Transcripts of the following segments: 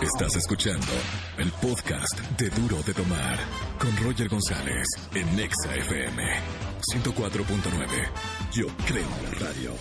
Estás escuchando el podcast de Duro de Tomar con Roger González en Nexa FM 104.9. Yo creo en la radio.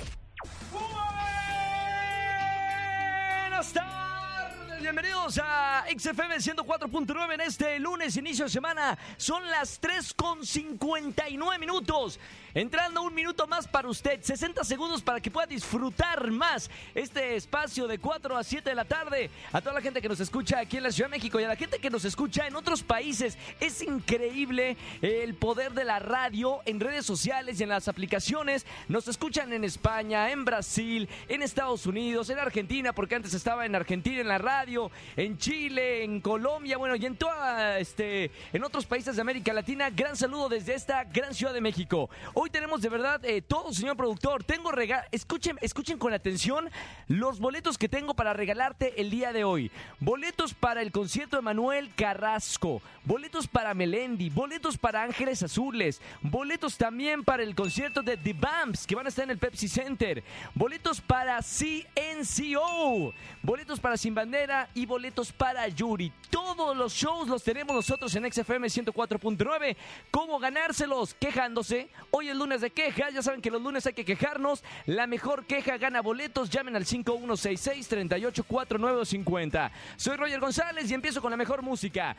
Buenas tardes, bienvenidos a XFM 104.9 en este lunes, inicio de semana. Son las 3 con 59 minutos. Entrando un minuto más para usted, 60 segundos para que pueda disfrutar más este espacio de 4 a 7 de la tarde. A toda la gente que nos escucha aquí en la Ciudad de México y a la gente que nos escucha en otros países. Es increíble el poder de la radio en redes sociales y en las aplicaciones. Nos escuchan en España, en Brasil, en Estados Unidos, en Argentina, porque antes estaba en Argentina en la radio, en Chile, en Colombia, bueno, y en toda este en otros países de América Latina. Gran saludo desde esta gran Ciudad de México. Tenemos de verdad eh, todo, señor productor. Tengo regal escuchen, escuchen con atención los boletos que tengo para regalarte el día de hoy. Boletos para el concierto de Manuel Carrasco, boletos para Melendi, boletos para Ángeles Azules, boletos también para el concierto de The Bumps que van a estar en el Pepsi Center, boletos para CNCO, boletos para Sin Bandera y boletos para Yuri. Todos los shows los tenemos nosotros en XFM 104.9. ¿Cómo ganárselos? Quejándose. Hoy es lunes de quejas. Ya saben que los lunes hay que quejarnos. La mejor queja gana boletos. Llamen al 5166-384950. Soy Roger González y empiezo con la mejor música.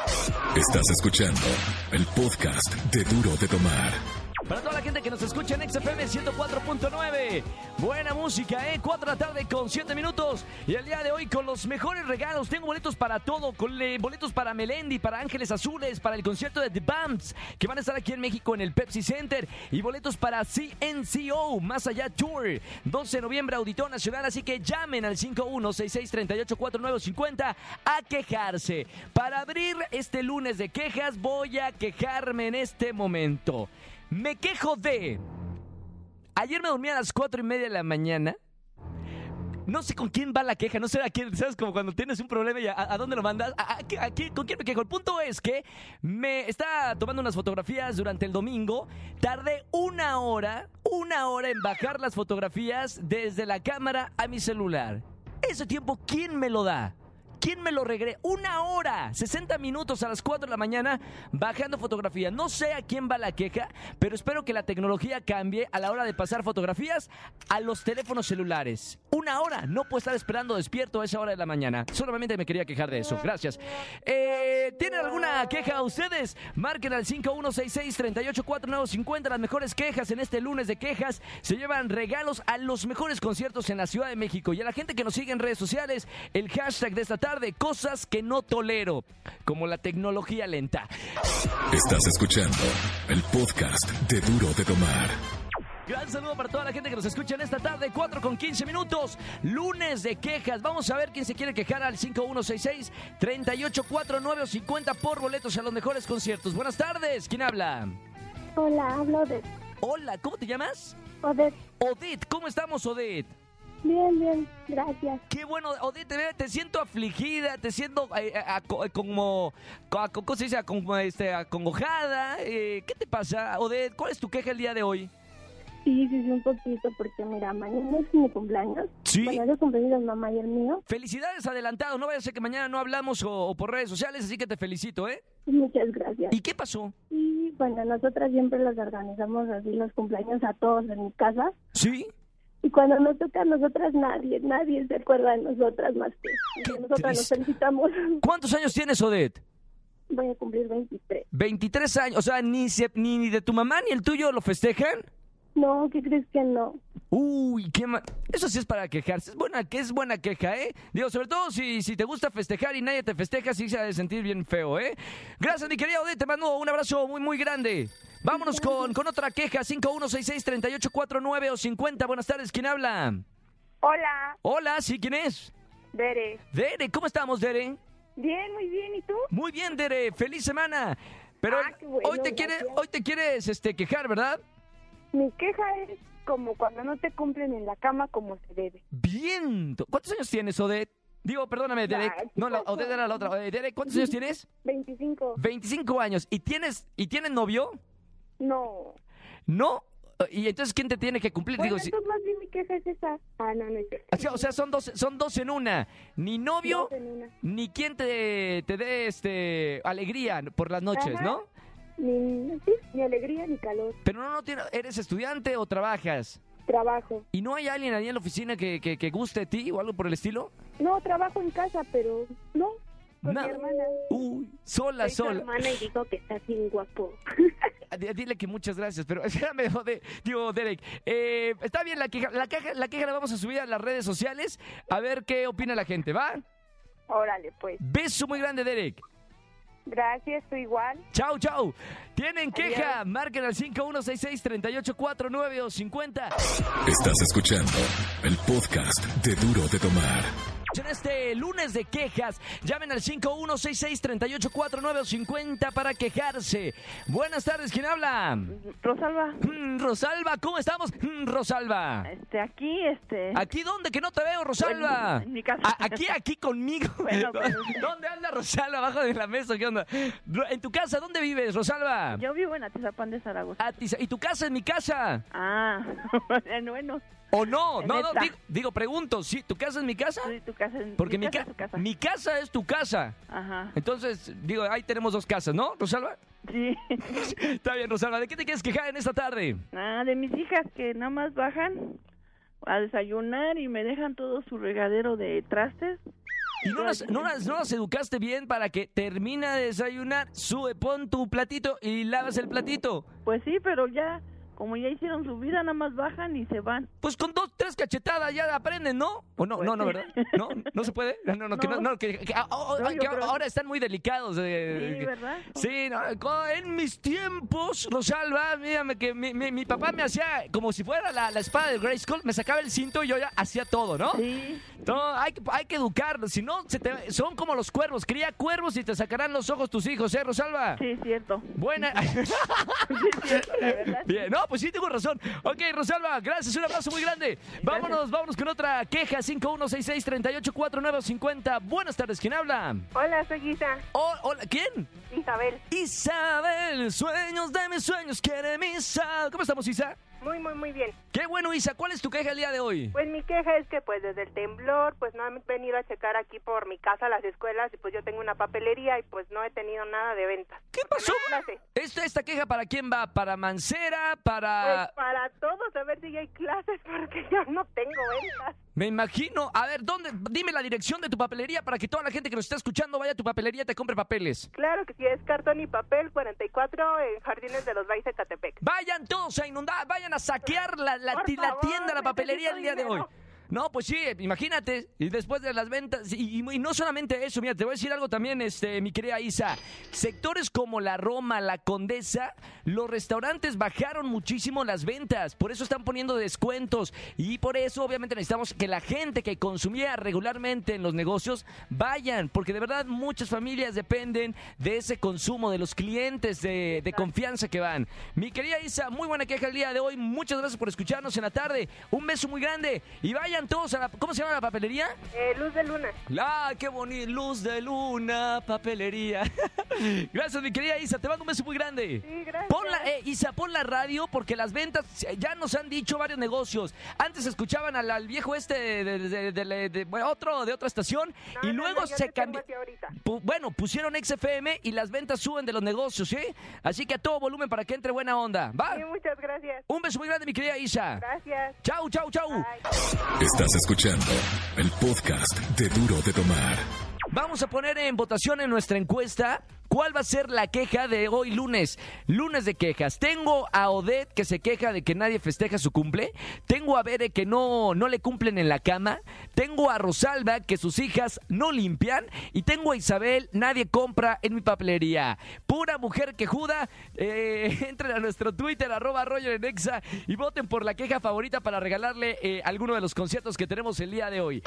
Estás escuchando el podcast de Duro de Tomar. Para toda la gente que nos escucha en XFM 104.9. Buena música, ¿eh? 4 de la tarde con 7 minutos. Y el día de hoy con los mejores regalos. Tengo boletos para todo. Con boletos para Melendi, para Ángeles Azules, para el concierto de The Bumps, que van a estar aquí en México en el Pepsi Center. Y boletos para CNCO, Más Allá Tour. 12 de noviembre, Auditorio Nacional. Así que llamen al 5166384950 a quejarse. Para abrir este lunes de quejas, voy a quejarme en este momento. Me quejo de. Ayer me dormí a las cuatro y media de la mañana. No sé con quién va la queja, no sé a quién, ¿sabes? Como cuando tienes un problema y a, dónde lo mandas. ¿A, a- ¿Con quién me quejo? El punto es que me estaba tomando unas fotografías durante el domingo. Tardé una hora, una hora en bajar las fotografías desde la cámara a mi celular. Ese tiempo, ¿quién me lo da? ¿Quién me lo regre? Una hora, 60 minutos a las 4 de la mañana bajando fotografías. No sé a quién va la queja, pero espero que la tecnología cambie a la hora de pasar fotografías a los teléfonos celulares. Una hora, no puedo estar esperando despierto a esa hora de la mañana. Solamente me quería quejar de eso. Gracias. Eh, ¿Tienen alguna queja ustedes? Marquen al 5166-384950 las mejores quejas en este lunes de quejas. Se llevan regalos a los mejores conciertos en la Ciudad de México. Y a la gente que nos sigue en redes sociales, el hashtag de esta tarde, cosas que no tolero, como la tecnología lenta. Estás escuchando el podcast de Duro de Tomar. Gran saludo para toda la gente que nos escucha en esta tarde, 4 con 15 minutos, lunes de quejas. Vamos a ver quién se quiere quejar al 5166-384950 por boletos a los mejores conciertos. Buenas tardes, ¿quién habla? Hola, hablo de Hola, ¿cómo te llamas? Odette. Odette, ¿cómo estamos, Odette? Bien, bien, gracias. Qué bueno, Odette, te, siento afligida, te siento eh, eh, aco- eh, como, co- co- ¿cómo se dice? Como, este, acongojada. Eh, ¿Qué te pasa, Odette? ¿Cuál es tu queja el día de hoy? Sí, sí, sí, un poquito, porque mira, mañana es mi cumpleaños. ¿Sí? Bueno, es el cumpleaños de mamá y el mío. Felicidades adelantado, no vaya a ser que mañana no hablamos o, o por redes sociales, así que te felicito, ¿eh? Muchas gracias. ¿Y qué pasó? Y bueno, nosotras siempre los organizamos así los cumpleaños a todos en mi casa. ¿Sí? Y cuando nos toca a nosotras, nadie, nadie se acuerda de nosotras más que nosotras nos felicitamos. ¿Cuántos años tienes, Odette? Voy a cumplir 23. 23 años, o sea, ni, se- ni, ni de tu mamá ni el tuyo lo festejan. No, ¿qué crees que no? Uy, qué mal. Eso sí es para quejarse. Es buena, que es buena queja, ¿eh? Digo, sobre todo si, si te gusta festejar y nadie te festeja, sí se ha de sentir bien feo, ¿eh? Gracias, mi querida Odette. Te mando un abrazo muy, muy grande. Vámonos con, con otra queja. 5166-3849 o 50. Buenas tardes. ¿Quién habla? Hola, Hola, ¿sí? ¿Quién es? Dere. Dere, ¿cómo estamos, Dere? Bien, muy bien. ¿Y tú? Muy bien, Dere. Feliz semana. Pero Ah, bueno, hoy te quieres, hoy te quieres este, quejar, ¿verdad? Mi queja es como cuando no te cumplen en la cama como se debe. Bien. ¿Cuántos años tienes, Odette? Digo, perdóname, Derek. No, la. Odette era la otra. Derek, ¿cuántos años tienes? 25. 25 años. ¿Y tienes, ¿Y tienes novio? No. ¿No? ¿Y entonces quién te tiene que cumplir? Bueno, Digo, si- más bien mi queja es esa. Ah, no, no es cierto. O sea, son dos, son dos en una. Ni novio, una. ni quien te, te dé este alegría por las noches, Ajá. ¿no? Ni, sí, ni alegría ni calor. Pero no, no tiene, ¿eres estudiante o trabajas? Trabajo. ¿Y no hay alguien ahí en la oficina que, que, que guste de ti o algo por el estilo? No, trabajo en casa, pero no. Con mi hermana. Uy, sola, Soy su sola. hermana y digo que estás bien guapo. D- Dile que muchas gracias, pero espérame, jode- digo, Derek. eh, está bien la queja, la queja, la queja la vamos a subir a las redes sociales a ver qué opina la gente, ¿va? Órale, pues. Beso muy grande, Derek. Gracias, tú igual. Chau, chau. Tienen queja, marquen al 5166-3849 o 50. Estás escuchando el podcast de Duro de Tomar. En este lunes de quejas, llamen al 5166-3849 o 50 para quejarse. Buenas tardes, ¿quién habla? Rosalba, Mm, Rosalba, ¿cómo estamos? Mm, Rosalba. este, aquí, este... ¿Aquí dónde? Que no te veo, Rosalba. En- mi casa. A- aquí, aquí conmigo. Bueno, pero- ¿Dónde anda Rosalba? Abajo de la mesa, ¿qué onda? En tu casa, ¿dónde vives, Rosalba? Yo vivo en Atizapán de Zaragoza. ¿Y tu casa es mi casa? Ah, bueno, ¿O no? No, no, digo, digo, pregunto, ¿sí? ¿Tu casa es mi casa? sí, tu casa es Porque mi, casa ca- es tu casa. mi casa es tu casa. Ajá, Entonces, digo, ahí tenemos dos casas, ¿no, Rosalba? sí. Está bien, Rosalba. ¿De qué te quieres quejar en esta tarde? Ah, de mis hijas que nada más bajan a desayunar y me dejan todo su regadero de trastes. ¿Y no las, no, las, no las educaste bien para que termina de desayunar, sube, pon tu platito y lavas el platito? Pues sí, pero ya, como ya hicieron su vida, nada más bajan y se van. Pues con dos, tres cachetadas ya aprenden, ¿no? ¿O no? Pues no, no. ¿verdad? ¿No? ¿No se puede? No, no, que, no, No. no, que, que- ah, oh, No, yo que ahora están muy delicados. eh, Sí, ¿verdad? Sí, no, en mis tiempos, Rosalba, mírame que mi, mi- mi papá me hacía como si fuera la, la espada de Grayskull, me sacaba el cinto y yo ya hacía todo, ¿no? Sí, No, hay, que- hay que educarlos, si no, se te- son como los cuervos, cría cuervos y te sacarán los ojos tus hijos, ¿eh, Rosalba? sí, cierto. Buena. Sí, cierto, la verdad. Bien, no, pues sí, tengo razón. Ok, Rosalba, gracias, un abrazo muy grande. Vámonos, vámonos con otra queja, 5166-384950. Buenas tardes, ¿quién habla? Hola, soy Guisa. Oh, hola, ¿quién? Isabel. Isabel, sueños de mis sueños, quiere misa. ¿Cómo estamos, Isa? Muy, muy, muy bien. Qué bueno, Isa. ¿Cuál es tu queja el día de hoy? Pues mi queja es que pues desde el temblor pues no han venido a checar aquí por mi casa las escuelas y pues yo tengo una papelería y pues no he tenido nada de venta. ¿Qué pasó? ¿Esta, ¿Esta queja para quién va? ¿Para Mancera? ¿Para...? Pues para todos a ver si hay clases porque yo no tengo ventas. Me imagino. A ver, ¿dónde? Dime la dirección de tu papelería para que toda la gente que nos está escuchando vaya a tu papelería y te compre papeles. Claro que sí, es cartón y papel 44 en Jardines de los Valles de Catepec. Vayan todos a inundar, vayan a saquear la, la favor, tienda, la papelería el día de hoy. No, pues sí, imagínate, y después de las ventas, y, y- y no solamente eso, mira, te voy a decir algo también, este, mi querida Isa, sectores como la Roma, la Condesa, los restaurantes bajaron muchísimo las ventas, por eso están poniendo descuentos, y por eso obviamente necesitamos que la gente que consumía regularmente en los negocios vayan, porque de verdad muchas familias dependen de ese consumo, de los clientes de, de confianza que van. Mi querida Isa, muy buena queja el día de hoy, muchas gracias por escucharnos en la tarde, un beso muy grande, y vayan todos a la... ¿Cómo se llama la papelería? Eh, Luz de Luna. ¡Ah, qué bonito! Luz de luna, papelería. Gracias, mi querida Isa. Te mando un beso muy grande. Sí, gracias. Pon la, eh, Isa, pon la radio porque las ventas eh, ya nos han dicho varios negocios. Antes escuchaban al, al viejo este de, de- de- de- de- bueno, otro de otra estación No, y luego no, se cambió. Bueno, pusieron XFM y las ventas suben de los negocios, ¿sí? Así que a todo volumen para que entre buena onda. ¿Va? Sí, muchas gracias. Un beso muy grande, mi querida Isa. Gracias. Chau, chau, chau. Bye. Estás escuchando el podcast de Duro de Tomar. Vamos a poner en votación en nuestra encuesta cuál va a ser la queja de hoy lunes. Lunes de quejas. Tengo a Odette que se queja de que nadie festeja su cumple. Tengo a Bere que no, no le cumplen en la cama. Tengo a Rosalba que sus hijas no limpian. Y tengo a Isabel, nadie compra en mi papelería. Pura mujer quejuda. Eh, entren a nuestro Twitter, arroba Roger en Exa, y voten por la queja favorita para regalarle eh, alguno de los conciertos que tenemos el día de hoy.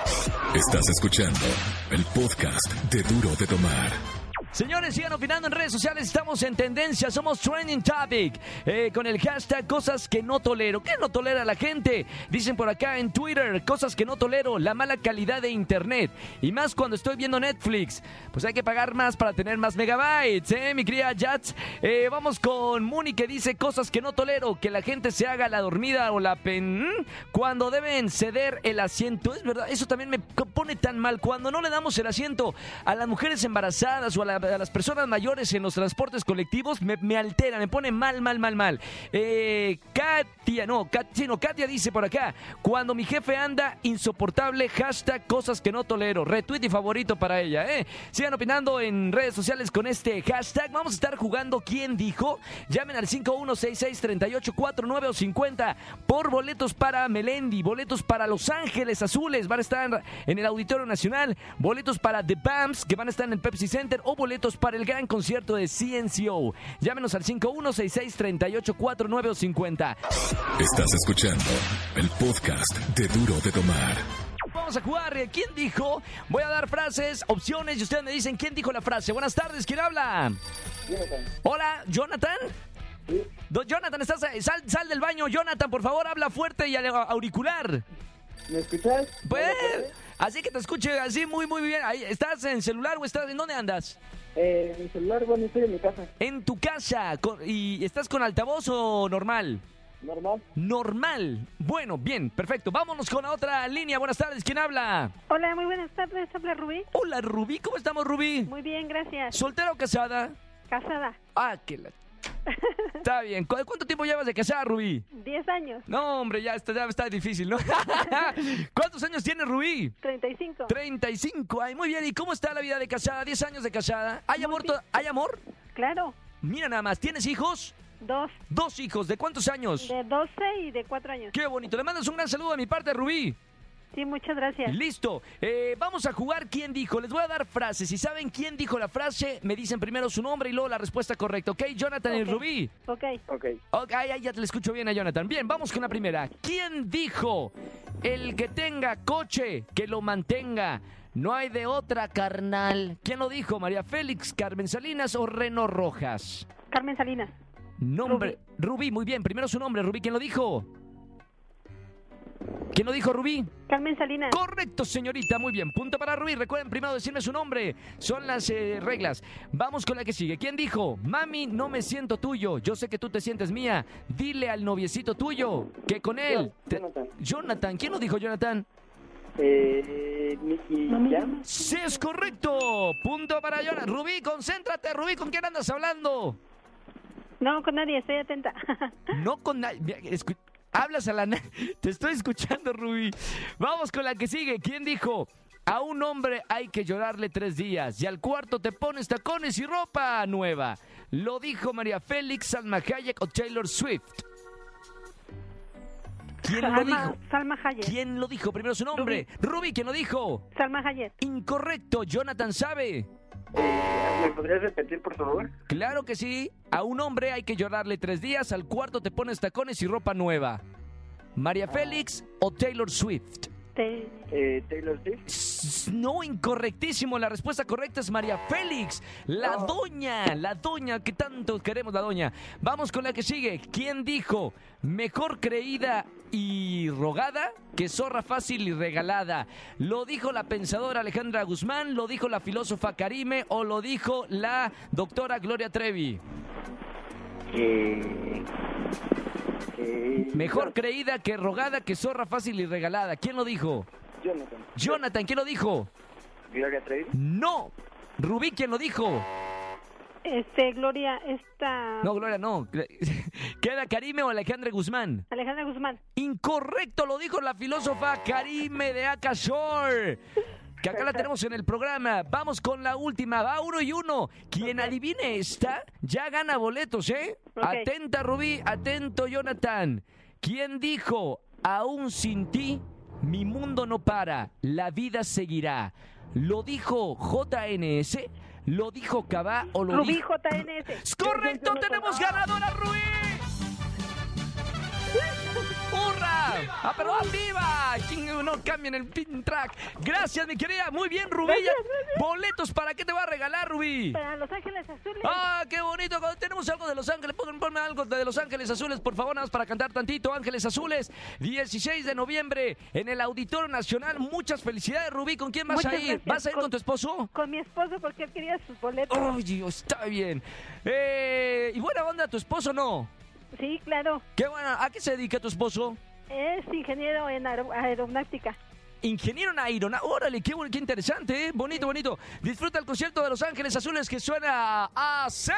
Estás escuchando el podcast de Duro de Tomar. Señores, sigan opinando en redes sociales. Estamos en tendencia, somos trending topic. eh, con el hashtag cosas que no tolero. ¿Qué no tolera la gente? Dicen por acá en Twitter, cosas que no tolero, la mala calidad de internet. Y más cuando estoy viendo Netflix. Pues hay que pagar más para tener más megabytes, ¿eh, mi querida Jats? Eh, vamos con Muni que dice cosas que no tolero, que la gente se haga la dormida o la pen cuando deben ceder el asiento. Es verdad, eso también me pone tan mal. Cuando no le damos el asiento a las mujeres embarazadas o a, la- a las personas mayores en los transportes colectivos, me, altera, me pone mal, mal, mal, mal. Eh, Katia, no, Kat- sí, no, Katia dice por acá, cuando mi jefe anda insoportable, hashtag cosas que no tolero. Retweet y favorito para ella, ¿eh? Sigan opinando en redes sociales con este hashtag. Vamos a estar jugando ¿Quién dijo? Llamen al 5166-3849 o 50 por boletos para Melendi, boletos para Los Ángeles Azules, van a estar en el Auditorio Nacional, boletos para The Bams, que van a estar en el Pepsi Center, o boletos para el gran concierto de CNCO. Llámenos al 5166-3849 o 50. Estás escuchando el podcast de Duro de Tomar. Vamos a jugar. ¿Quién dijo? Voy a dar frases, opciones y ustedes me dicen quién dijo la frase. Buenas tardes, ¿quién habla? Hola, Jonathan. Do- Jonathan, estás eh, sal, sal del baño, Jonathan, por favor, habla fuerte y al auricular. ¿Me escuchas? Pues, así que te escuche así muy muy bien. Ahí, ¿Estás en celular o estás en dónde andas? Eh, mi celular, bueno, estoy en mi casa. En tu casa con- y estás con altavoz o normal? Normal. Normal. Bueno, bien, perfecto. Vámonos con la otra línea. Buenas tardes, ¿quién habla? Hola, muy buenas tardes. Habla Rubí. Hola, Rubí, ¿cómo estamos, Rubí? Muy bien, gracias. ¿Soltera o casada? Casada. Ah, que la... Está bien. ¿Cu- ¿Cuánto tiempo llevas de casada, Rubí? Diez años. No, hombre, ya está, ya está difícil, ¿no? ¿Cuántos años tiene Rubí? 35. 35. Ay, muy bien. ¿Y cómo está la vida de casada? 10 años de casada. ¿Hay Muy amor? ¿Hay amor? Claro. Mira nada más. ¿Tienes hijos? Dos. Dos hijos. ¿De cuántos años? De 12 y de 4 años. Qué bonito. Le mandas un gran saludo de mi parte, Rubí. Sí, muchas gracias. Listo. Eh, vamos a jugar quién dijo. Les voy a dar frases. Si saben quién dijo la frase, me dicen primero su nombre y luego la respuesta correcta. ¿Ok? Jonathan y. Rubí. Ok. Ok. Ok, ay, ay, ya te le escucho bien a Jonathan. Bien, vamos con la primera. ¿Quién dijo? El que tenga coche, que lo mantenga. No hay de otra, carnal. ¿Quién lo dijo? ¿María Félix, Carmen Salinas o Reno Rojas? Carmen Salinas. Nombre. Rubí. muy bien. Primero su nombre, Rubí. ¿Quién lo dijo? ¿Quién lo dijo, Rubí? Carmen Salinas. Correcto, señorita. Muy bien. Punto para Rubí. Recuerden primero decirme su nombre. Son las eh, reglas. Vamos con la que sigue. ¿Quién dijo? Mami, no me siento tuyo. Yo sé que tú te sientes mía. Dile al noviecito tuyo que con él. te- Jonathan. Jonathan. ¿Quién lo dijo, Jonathan? Eh, Nicky Jam. Sí, es correcto. Punto para Jonathan. Rubí, concéntrate. Rubí, ¿con quién andas hablando? No, con nadie, estoy atenta. No con nadie. Hablas a la... Te estoy escuchando, Rubí. Vamos con la que sigue. ¿Quién dijo? A un hombre hay que llorarle tres días y al cuarto te pones tacones y ropa nueva. Lo dijo María Félix, Salma Hayek o Taylor Swift. ¿Quién lo Salma, dijo? Salma Hayek. ¿Quién lo dijo? Primero su nombre. Rubí, ¿quién lo dijo? Salma Hayek. Incorrecto. Jonathan sabe. Eh, ¿Me podrías repetir, por favor? Claro que sí. A un hombre hay que llorarle tres días, al cuarto te pones tacones y ropa nueva. María Félix o Taylor Swift. Eh, Taylor Swift. No, incorrectísimo. La respuesta correcta es María Félix, la No. doña, la doña que tanto queremos, la doña. Vamos con la que sigue. ¿Quién dijo mejor creída y rogada que zorra fácil y regalada? ¿Lo dijo la pensadora Alejandra Guzmán? ¿Lo dijo la filósofa Karime? ¿O lo dijo la doctora Gloria Trevi? Eh, Mejor creída que rogada que zorra fácil y regalada. ¿Quién lo dijo? Jonathan. Jonathan, ¿quién lo dijo? Gloria Trevi. No. Rubí, ¿quién lo dijo? Este, Gloria, esta... No, Gloria, no. ¿Queda Karime o Alejandra Guzmán? Alejandra Guzmán. Incorrecto, lo dijo la filósofa Karime de Akashore. Que acá la tenemos en el programa. Vamos con la última. Va uno y uno. Quien adivine esta, ya gana boletos, ¿eh? Atenta, Rubí. Atento, Jonathan. ¿Quién dijo, aún sin ti, mi mundo no para, la vida seguirá? ¿Lo dijo JNS? ¿Lo dijo Cabá o lo Rubí dijo... JNS. ¡Es correcto! ¡Tenemos ganadora, Rubí! ¡Hurra! ¡Ah, pero ah, viva! ¿Quién no cambien el pin track? Gracias, mi querida. Muy bien, Rubí. Gracias, gracias. ¿Boletos para qué te va a regalar, Rubí? Para Los Ángeles Azules. ¡Ah, qué bonito! Tenemos algo de Los Ángeles, ponme, ponme algo de Los Ángeles Azules, por favor, nada más para cantar tantito. Ángeles Azules, 16 de noviembre en el Auditorio Nacional. Muchas felicidades, Rubí. ¿Con quién vas Muchas a ir? gracias. ¿Vas a ir con, Con- tu esposo? Con mi esposo porque él quería sus boletos. ¡Ay, Dios, está bien! Eh, ¿Y buena onda tu esposo no? Sí, claro. ¿Qué buena? ¿A qué se dedica tu esposo? Es ingeniero en aero- aeronáutica. Ingeniero en aeronáutica. Órale, qué, bueno, qué interesante, ¿eh? Bonito, bonito. Disfruta el concierto de Los Ángeles Azules que suena así.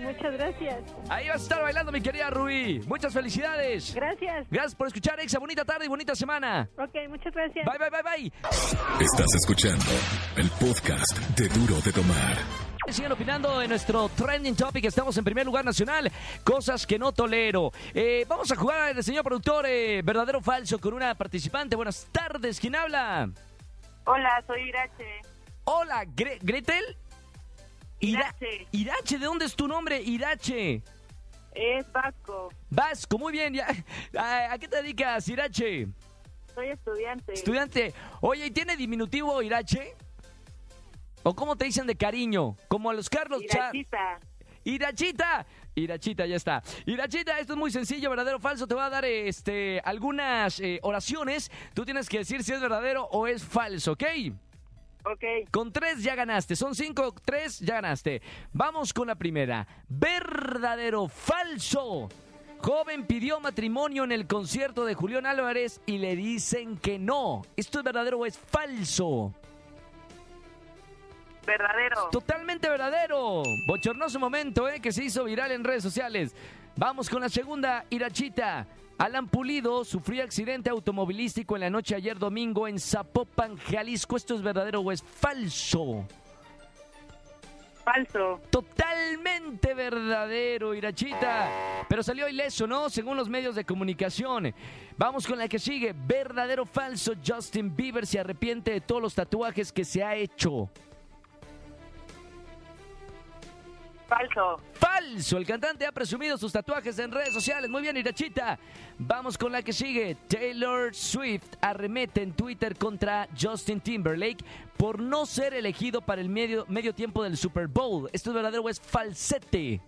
Muchas gracias. Ahí vas a estar bailando, mi querida Rubí. Muchas felicidades. Gracias. Gracias por escuchar, Exa. Bonita tarde y bonita semana. Ok, muchas gracias. Bye, bye, bye, bye. Estás escuchando el podcast de Duro de Tomar. Siguen opinando en nuestro trending topic. Estamos en primer lugar nacional. Cosas que no tolero. Eh, vamos a jugar, el señor productor, eh, verdadero o falso, con una participante. Buenas tardes. ¿Quién habla? Hola, soy Irache. Hola, Gre- Gretel. Ira- Irache. Irache, ¿de dónde es tu nombre? Irache. Es Vasco. Vasco, muy bien. ya. ¿A, a qué te dedicas, Irache? Soy estudiante. Estudiante. Oye, ¿y tiene diminutivo Irache? ¿O cómo te dicen de cariño? Como a los Carlos Cha- Irachita. Irachita. Ya está. Irachita, esto es muy sencillo, verdadero o falso. Te voy a dar este, algunas eh, oraciones. Tú tienes que decir si es verdadero o es falso, ¿ok? Ok. Con tres ya ganaste. Son cinco, tres ya ganaste. Vamos con la primera. Verdadero falso. Joven pidió matrimonio en el concierto de Julián Álvarez y le dicen que no. ¿Esto es verdadero o es falso? Verdadero. Totalmente verdadero. Bochornoso momento, ¿eh? Que se hizo viral en redes sociales. Vamos con la segunda, Irachita. Alan Pulido sufrió accidente automovilístico en la noche ayer domingo en Zapopan, Jalisco. ¿Esto es verdadero o es falso? Falso. Totalmente verdadero, Irachita. Pero salió ileso, ¿no? Según los medios de comunicación. Vamos con la que sigue. Verdadero o falso. Justin Bieber se arrepiente de todos los tatuajes que se ha hecho. Falso. Falso, el cantante ha presumido sus tatuajes en redes sociales. Muy bien, Irachita. Vamos con la que sigue. Taylor Swift arremete en Twitter contra Justin Timberlake por no ser elegido para el medio, medio tiempo del Super Bowl. ¿Esto es verdadero o es falsete?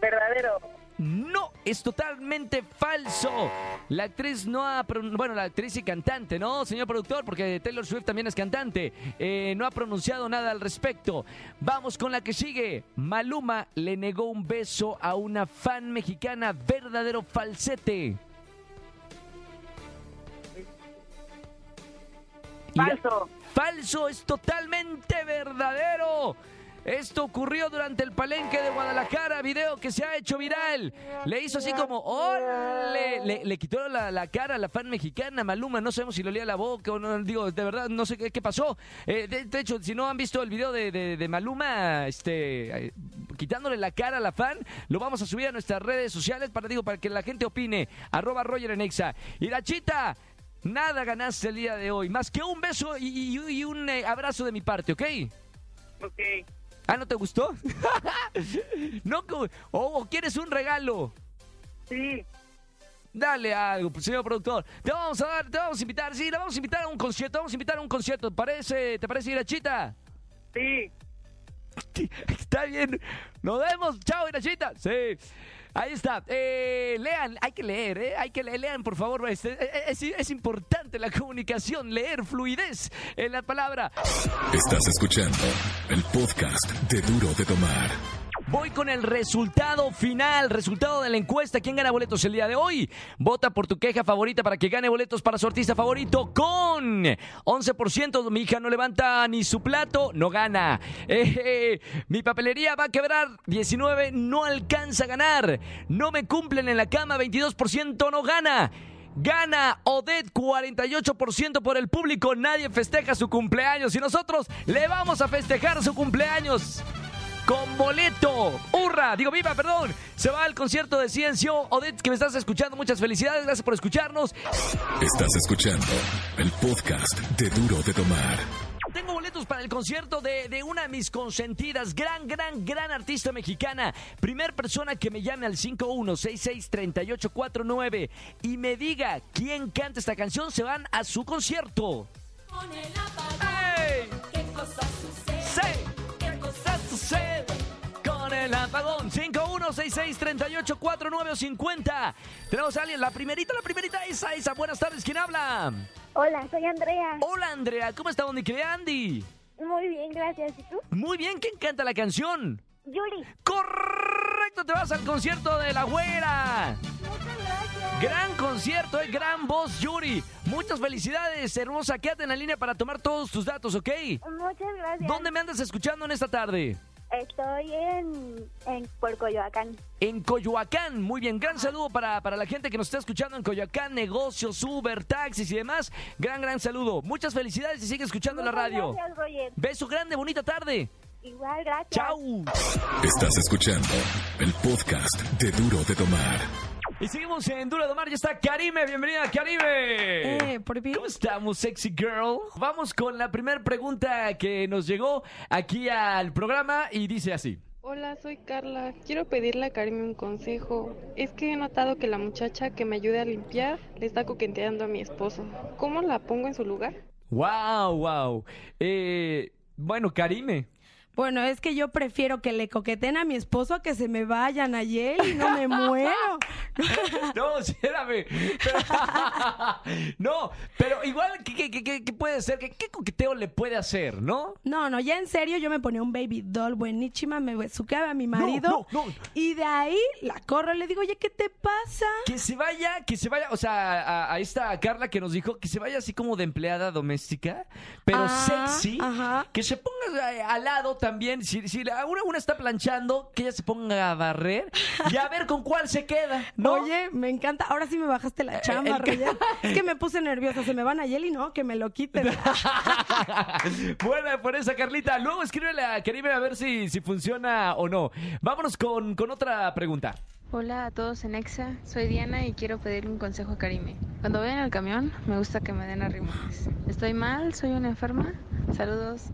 Verdadero. No, es totalmente falso. La actriz no ha, bueno, la actriz y cantante, ¿no, señor productor? Porque Taylor Swift también es cantante. Eh, no ha pronunciado nada al respecto. Vamos con la que sigue. Maluma le negó un beso a una fan mexicana, verdadero falsete. Falso. Falso, es totalmente verdadero. Esto ocurrió durante el palenque de Guadalajara, video que se ha hecho viral. Le hizo así como, ¡ole! Le, le quitó la, la cara a la fan mexicana, Maluma, no sabemos si le olía la boca o no, digo, de verdad, no sé qué, qué pasó. Eh, de, hecho, si no han visto el video de, de- Maluma, este, eh, quitándole la cara a la fan, lo vamos a subir a nuestras redes sociales para, digo, para que la gente opine. Arroba Roger en. Y la chita, nada ganaste el día de hoy, más que un beso y un eh, abrazo de mi parte, ¿ok? Ok. Ah, ¿no te gustó? no, o, o quieres un regalo. Sí. Dale algo, señor productor. Te vamos a dar, te vamos a invitar, sí, le vamos a invitar a un concierto, vamos a invitar a un concierto. ¿Te parece, te parece ir a Chita? Sí. Está bien. Nos vemos. Chao, Irachita. Sí. Ahí está. Eh, lean, hay que leer, ¿eh? Hay que leer, lean, por favor. Es, es- es importante la comunicación, leer, fluidez en la palabra. Estás escuchando el podcast de Duro de Tomar. Voy con el resultado final, resultado de la encuesta. ¿Quién gana boletos el día de hoy? Vota por tu queja favorita para que gane boletos para su artista favorito con 11%. Mi hija no levanta ni su plato, no gana. Eh, mi papelería va a quebrar, 19 no alcanza a ganar. No me cumplen en la cama, 22% no gana. Gana Odette 48% por el público. Nadie festeja su cumpleaños y nosotros le vamos a festejar su cumpleaños con boleto. ¡Hurra! Digo, viva, perdón. Se va al concierto de Ciencio. Odette, que me estás escuchando, muchas felicidades. Gracias por escucharnos. Estás escuchando el podcast de Duro de Tomar. Tengo boletos para el concierto de, de una de mis consentidas, gran, gran, gran artista mexicana. Primer persona que me llame al 51663849 y me diga quién canta esta canción, se van a su concierto. ¡Ey! Sí. El apagón? 51663849 o 50. Tenemos a alguien, la primerita, la primerita, esa, esa. Buenas tardes, ¿quién habla? Hola, soy Andrea. Hola, Andrea, ¿cómo está, querida Andy? Muy bien, gracias. ¿Y tú? Muy bien, ¿quién canta la canción? Yuri. Correcto, te vas al concierto de la güera. Muchas gracias. Gran concierto, eh, gran voz, Yuri. Muchas felicidades, hermosa. Quédate en la línea para tomar todos tus datos, ¿ok? Muchas gracias. ¿Dónde me andas escuchando en esta tarde? Estoy en, en Puercoyoacán. En Coyoacán, muy bien, gran saludo para, para la gente que nos está escuchando en Coyoacán, negocios, Uber, taxis y demás. Gran, gran saludo. Muchas felicidades y sigue escuchando la radio. Gracias, Roger. Beso grande, bonita tarde. Igual, gracias. Chau. Estás escuchando el podcast de Duro de Tomar. Y seguimos en Duro de Mar, ya está Karime, bienvenida Karime. Eh, por. ¿Cómo estamos, sexy girl? Vamos con la primera pregunta que nos llegó aquí al programa y dice así. Hola, soy Carla. Quiero pedirle a Karim un consejo. Es que he notado que la muchacha que me ayude a limpiar le está coqueteando a mi esposo. ¿Cómo la pongo en su lugar? Wow, wow. Eh, bueno, Karime. Bueno, es que yo prefiero que le coqueten a mi esposo a que se me vayan a y no me muero. No, espérame. Pero- no, pero igual, ¿qué, qué- qué- qué- qué puede ser? ¿Qué, coqueteo le puede hacer, no? No, no, ya en serio, yo me ponía un baby doll buenísima, me besuqueaba a mi marido no, no. y de ahí la corro y le digo, oye, ¿qué te pasa? Que se vaya, que se vaya, o sea, a, a esta Carla que nos dijo que se vaya así como de empleada doméstica, pero Ah, sexy. ajá. Que se ponga al lado también. Si, si la- una, una está planchando, que ella se ponga a barrer y a ver con cuál se queda, ¿no? Oye, me encanta. Ahora sí me bajaste la chamba, el que- Roger. Es que me puse nerviosa. Se me van a él y no, que me lo quiten. Buena por esa, Carlita. Luego escríbele a Karime a ver si, si funciona o no. Vámonos con, con otra pregunta. Hola a todos en Exa, soy Diana y quiero pedirle un consejo a Karime. Cuando voy en el camión, me gusta que me den arrimones. ¿Estoy mal? ¿Soy una enferma? Saludos.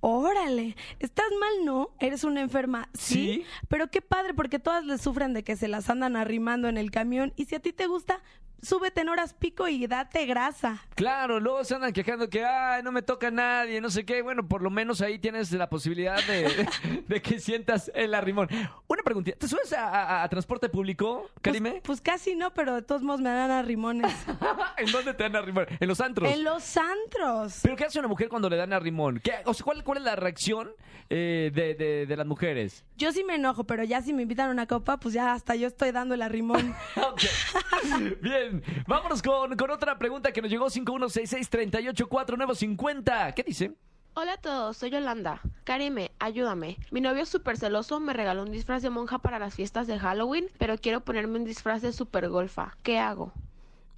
Órale, estás mal, ¿no? Eres una enferma, ¿sí? Sí. Pero qué padre, porque todas le sufren de que se las andan arrimando en el camión. Y si a ti te gusta, súbete en horas pico y date grasa. Claro, luego se andan quejando que, ay, no me toca nadie, no sé qué. Bueno, por lo menos ahí tienes la posibilidad de, de que sientas el arrimón. Una preguntita, ¿te subes a, a- a transporte público, Karime? Pues, pues casi no, pero de todos modos me dan arrimones. ¿En dónde te dan arrimón? ¿En los antros? en los antros. ¿Pero qué hace una mujer cuando le dan arrimón? ¿Qué, o sea, ¿cuál, cuál es la reacción eh, de, de- de las mujeres? Yo sí me enojo, pero ya si me invitan a una copa, pues ya hasta yo estoy dando el arrimón. Ok. Bien, vámonos con, con otra pregunta que nos llegó 5166384950. ¿Qué dice? Hola a todos, soy Yolanda. Karime, ayúdame. Mi novio súper celoso me regaló un disfraz de monja para las fiestas de Halloween, pero quiero ponerme un disfraz de super golfa. ¿Qué hago?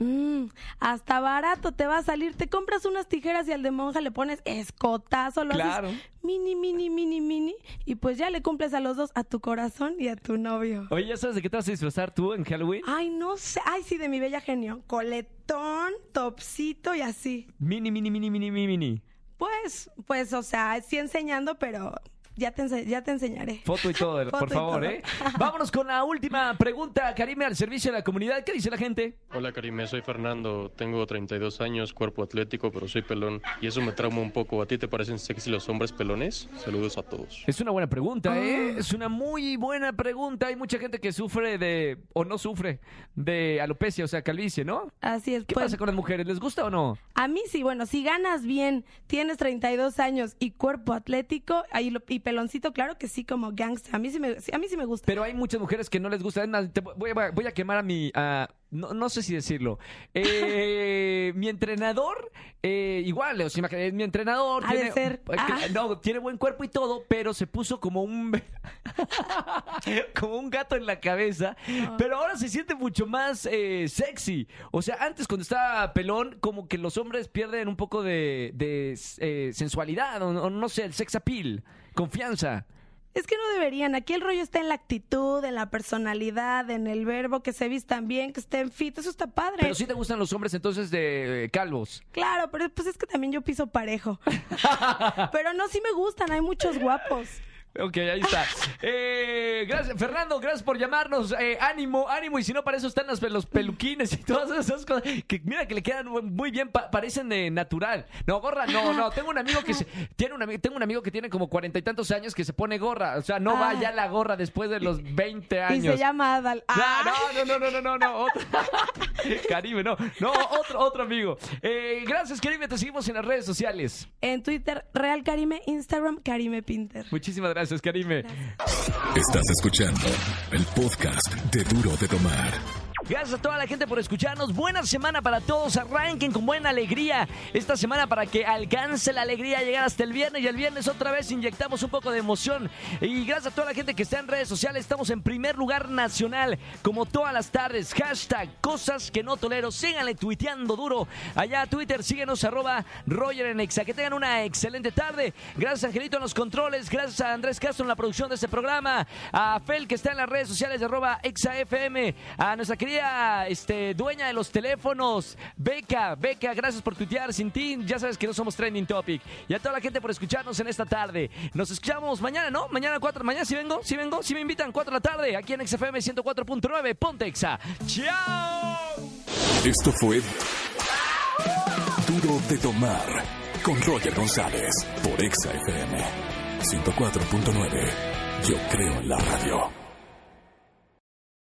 Mm, hasta barato te va a salir. Te compras unas tijeras y al de monja le pones escotazo, lo Claro. haces mini, mini, mini, mini. Y pues ya le cumples a los dos, a tu corazón y a tu novio. Oye, ¿ya sabes de qué te vas a disfrazar tú en Halloween? Ay, no sé. Ay, sí, de mi bella genio. Coletón, topsito y así. Mini, mini, mini, mini, mini, mini. Pues, pues, o sea, sí enseñando, pero ya te, ense- ya te enseñaré. Foto y todo, Foto por y favor, todo. ¿eh? Vámonos con la última pregunta, Karime, al servicio de la comunidad. ¿Qué dice la gente? Hola Karime, soy Fernando, tengo 32 años, cuerpo atlético, pero soy pelón y eso me trauma un poco. ¿A ti te parecen sexy los hombres pelones? Saludos a todos. Es una buena pregunta, ¿eh? Ah. Es una muy buena pregunta. Hay mucha gente que sufre de, o no sufre, de alopecia, o sea, calvicie, ¿no? Así es. ¿Qué pues, pasa con las mujeres? ¿Les gusta o no? A mí sí, bueno, si ganas bien, tienes 32 años y cuerpo atlético ahí lo- y peloncito, claro que sí, como gangster. A mí sí me, a mí sí me gusta. Pero hay muchas mujeres que no les gusta. Te voy, a, voy a quemar a mi... a- no, no sé si decirlo. Eh, mi entrenador, eh, igual, o sea, imagínate, mi entrenador Ha de tiene, ser. Ah. no, tiene buen cuerpo y todo, pero se puso como un como un gato en la cabeza. Ah. Pero ahora se siente mucho más eh, sexy. O sea, antes cuando estaba pelón, como que los hombres pierden un poco de, de, eh, sensualidad, o, o no sé, el sex appeal, confianza. Es que no deberían. Aquí el rollo está en la actitud, en la personalidad, en el verbo, que se vistan bien, que estén fit. Eso está padre. Pero sí te gustan los hombres entonces de eh, calvos. Claro, pero pues es que también yo piso parejo. pero no, sí me gustan. Hay muchos guapos. Ok, ahí está. Eh, gracias, Fernando, gracias por llamarnos. Eh, ánimo, ánimo. Y si no, para eso están los, los peluquines y todas esas cosas. Que mira que le quedan muy bien, pa- parecen de natural. No, gorra, no, no. Tengo un amigo que se, tiene un amigo, tengo un amigo que tiene como cuarenta y tantos años que se pone gorra. O sea, no va Ah. ya la gorra después de los 20 Y años. se llama Adal. Ah, Ah. no, no, no, no, no, no, otro. Caribe, no, no, otro, otro amigo. Eh, gracias, Caribe, te seguimos en las redes sociales. En Twitter, Real Karime, Instagram, Karime Pinter. Muchísimas gracias, Karime. Estás escuchando el podcast de Duro de Tomar. Gracias a toda la gente por escucharnos. Buena semana para todos. Arranquen con buena alegría esta semana para que alcance la alegría llegar hasta el viernes. Y el viernes otra vez inyectamos un poco de emoción. Y gracias a toda la gente que está en redes sociales. Estamos en primer lugar nacional, como todas las tardes. Hashtag cosas que no tolero. Síganle tuiteando duro. Allá a Twitter, síguenos arroba Roger en Exa. Que tengan una excelente tarde. Gracias Angelito en los controles. Gracias a Andrés Castro en la producción de este programa. A Fel que está en las redes sociales de arroba ExaFM. A nuestra querida este, dueña de los teléfonos, Beca. Beca, gracias por tuitear. Sin ti, ya sabes que no somos trending topic. Y a toda la gente por escucharnos en esta tarde. Nos escuchamos mañana, ¿no? Mañana 4. Mañana si vengo, si vengo, si me invitan 4 de la tarde aquí en XFM 104.9. Ponte Exa. ¡Chao! Esto fue Duro de Tomar con Roger González por Exa FM 104.9. Yo creo en la radio.